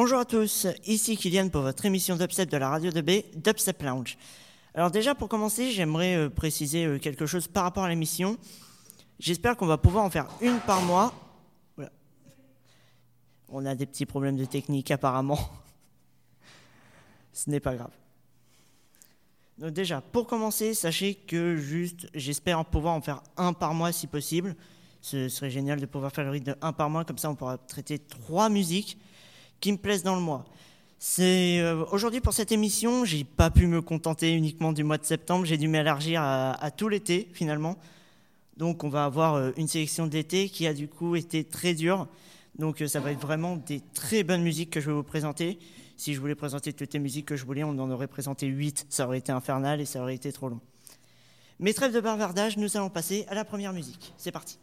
Bonjour à tous, ici Kylian pour votre émission d'Upstep de la radio de B, Dubstep Lounge. Alors déjà pour commencer, j'aimerais euh, préciser euh, quelque chose par rapport à l'émission. J'espère qu'on va pouvoir en faire une par mois. On a des petits problèmes de technique apparemment. Ce n'est pas grave. Donc déjà, pour commencer, sachez que juste, j'espère pouvoir en faire un par mois si possible. Ce serait génial de pouvoir faire le rythme de un par mois, comme ça on pourra traiter trois musiques qui me plaisent dans le mois. C'est euh, aujourd'hui pour cette émission, j'ai pas pu me contenter uniquement du mois de septembre, j'ai dû m'élargir à, tout l'été finalement. Donc on va avoir euh, une sélection d'été qui a du coup été très dure. Donc euh, ça va être vraiment des très bonnes musiques que je vais vous présenter. Si je voulais présenter toutes les musiques que je voulais, on en aurait présenté 8, ça aurait été infernal et ça aurait été trop long. Mais trêve de bavardage, nous allons passer à la première musique. C'est parti.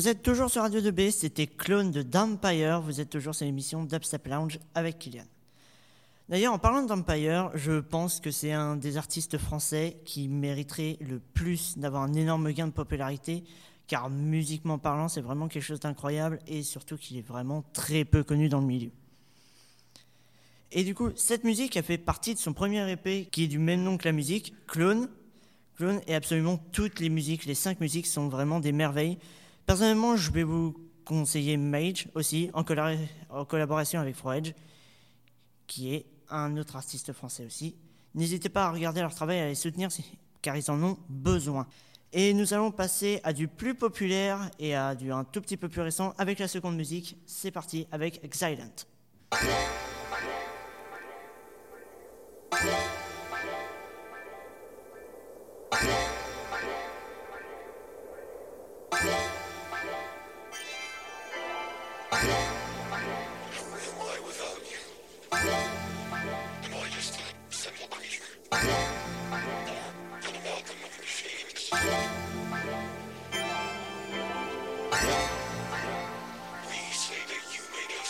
Vous êtes toujours sur Radio 2B, c'était Clone de Dampire, vous êtes toujours sur l'émission Dubstep Lounge avec Kylian. D'ailleurs, en parlant de je pense que c'est un des artistes français qui mériterait le plus d'avoir un énorme gain de popularité, car musiquement parlant, c'est vraiment quelque chose d'incroyable et surtout qu'il est vraiment très peu connu dans le milieu. Et du coup, cette musique a fait partie de son premier EP qui est du même nom que la musique, Clone. Clone et absolument toutes les musiques, les cinq musiques sont vraiment des merveilles. Personnellement, je vais vous conseiller Mage aussi, en, collaboration avec Froedge, qui est un autre artiste français aussi. N'hésitez pas à regarder leur travail et à les soutenir car ils en ont besoin. Et nous allons passer à du plus populaire et à du un tout petit peu plus récent avec la seconde musique. C'est parti avec Exilent.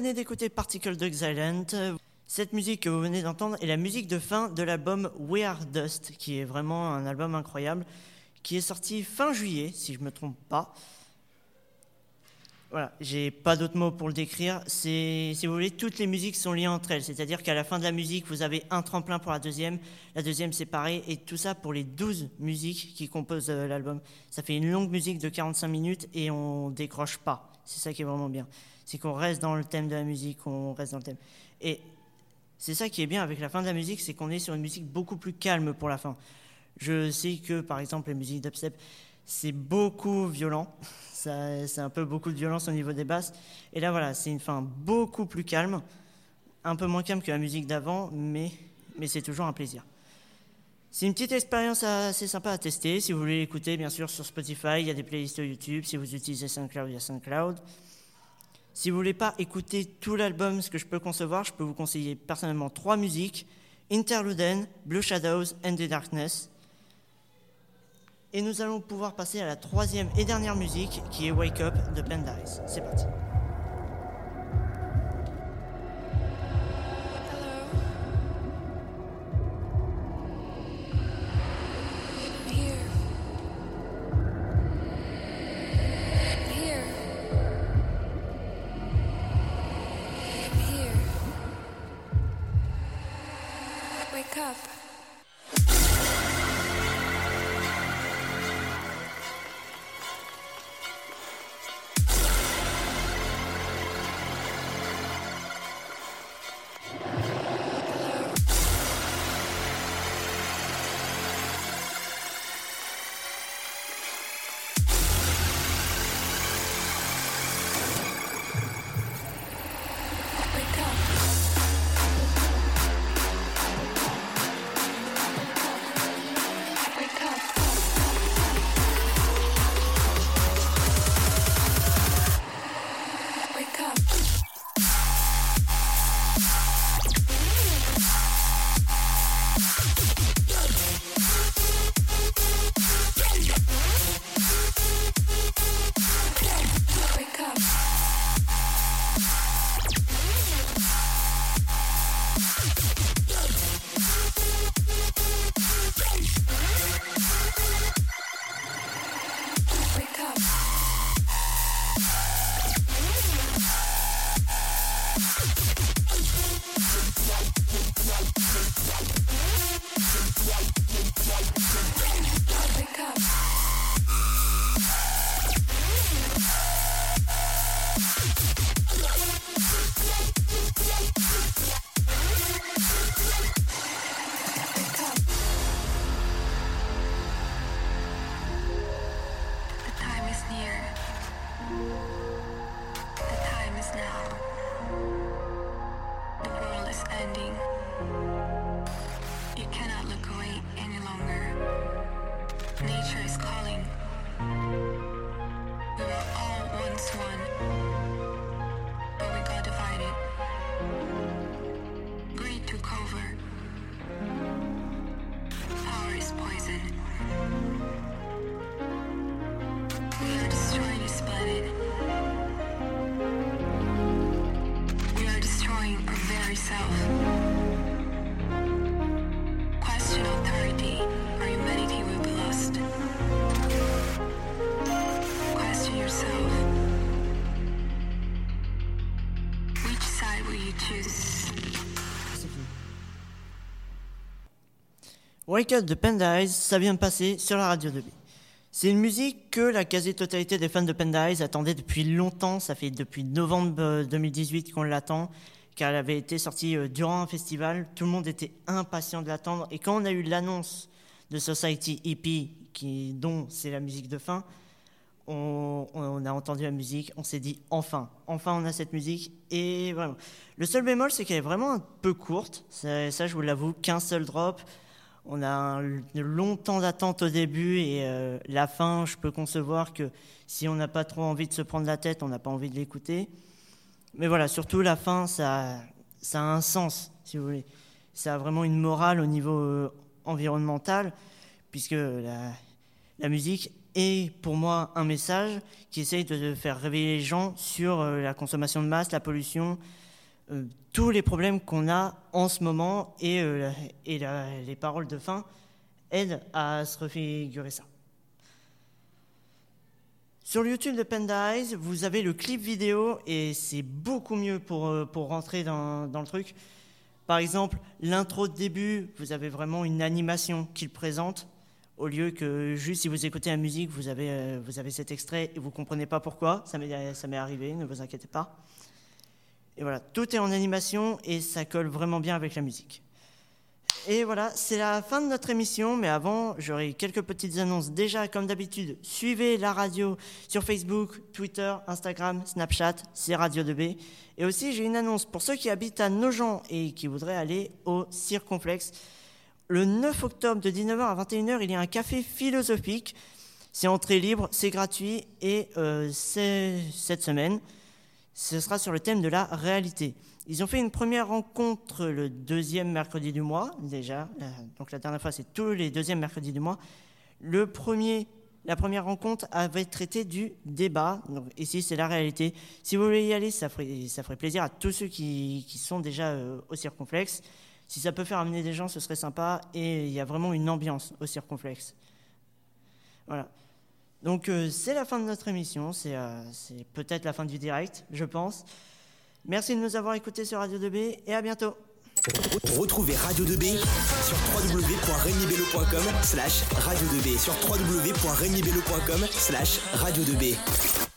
venez d'écouter Particle Dogs Island. Cette musique que vous venez d'entendre est la musique de fin de l'album We Are Dust, qui est vraiment un album incroyable, qui est sorti fin juillet, si je ne me trompe pas. Voilà, j'ai pas d'autres mots pour le décrire. C'est, si vous voulez, toutes les musiques sont liées entre elles. C'est-à-dire qu'à la fin de la musique, vous avez un tremplin pour la deuxième, la deuxième séparée, et tout ça pour les 12 musiques qui composent euh, l'album. Ça fait une longue musique de 45 minutes et on décroche pas. C'est ça qui est vraiment bien. C'est qu'on reste dans le thème de la musique, on reste dans le thème. Et c'est ça qui est bien avec la fin de la musique, c'est qu'on est sur une musique beaucoup plus calme pour la fin. Je sais que, par exemple, les musiques d'upstep, c'est beaucoup violent. C'est un peu beaucoup de violence au niveau des basses. Et là, voilà, c'est une fin beaucoup plus calme, un peu moins calme que la musique d'avant, mais, mais c'est toujours un plaisir. C'est une petite expérience assez sympa à tester. Si vous voulez l'écouter, bien sûr, sur Spotify, il y a des playlists YouTube. Si vous utilisez SoundCloud, il y a SoundCloud. Si vous voulez pas écouter tout l'album, ce que je peux concevoir, je peux vous conseiller personnellement trois musiques Interluden, Blue Shadows and the Darkness. Et nous allons pouvoir passer à la troisième et dernière musique qui est Wake Up de Pendice. C'est parti. up. calling. Wake Up de Panda ça vient de passer sur la radio de b C'est une musique que la quasi-totalité des fans de Panda attendaient depuis longtemps. Ça fait depuis novembre 2018 euh, qu'on l'attend, car elle avait été sortie euh, durant un festival. Tout le monde était impatient de l'attendre. Et quand on a eu l'annonce de Society EP, dont c'est la musique de fin, on, a entendu la musique, on s'est dit enfin, enfin on a cette musique. Et vraiment, le seul bémol, c'est qu'elle est vraiment un peu courte. Ça je vous l'avoue, qu'un seul drop on a un long temps d'attente au début et euh, la fin, je peux concevoir que si on n'a pas trop envie de se prendre la tête, on n'a pas envie de l'écouter. Mais voilà, surtout la fin, ça, a un sens, si vous voulez. Ça a vraiment une morale au niveau euh, environnemental, puisque la, musique, est pour moi un message qui essaye de faire réveiller les gens sur euh, la consommation de masse, la pollution, tous les problèmes qu'on a en ce moment et, euh, les paroles de fin aident à se refigurer ça. Sur le YouTube de Panda Eyes, vous avez le clip vidéo et c'est beaucoup mieux pour, pour rentrer dans, dans le truc. Par exemple, l'intro de début, vous avez vraiment une animation qu'il présente au lieu que juste si vous écoutez la musique, vous avez, euh, vous avez cet extrait et vous ne comprenez pas pourquoi. Ça m'est arrivé, ne vous inquiétez pas. Et voilà, tout est en animation et ça colle vraiment bien avec la musique. Et voilà, c'est la fin de notre émission, mais avant, j'aurai quelques petites annonces. Déjà, comme d'habitude, suivez la radio sur Facebook, Twitter, Instagram, Snapchat, c'est Radio 2B. Et aussi, j'ai une annonce pour ceux qui habitent à Nogent et qui voudraient aller au Circonflexe. Le 9 octobre de 19h à 21h, il y a un café philosophique. C'est entrée libre, c'est gratuit et euh, cette semaine, ce sera sur le thème de la réalité. Ils ont fait une première rencontre le deuxième mercredi du mois, déjà. Donc la dernière fois, c'est tous les deuxièmes mercredis du mois. Le premier, la première rencontre avait traité du débat. Donc ici, c'est la réalité. Si vous voulez y aller, ça ferait, ça ferait plaisir à tous ceux qui, qui sont déjà euh, au circonflexe. Si ça peut faire amener des gens, ce serait sympa. Et il y a vraiment une ambiance au circonflexe. Voilà. Donc euh, c'est la fin de notre émission. Euh, c'est peut-être la fin du direct, je pense. Merci de nous avoir écoutés sur Radio 2B et à bientôt. Retrouvez Radio 2B sur www.regnibello.com slash radio 2B sur www.regnibello.com slash radio 2B.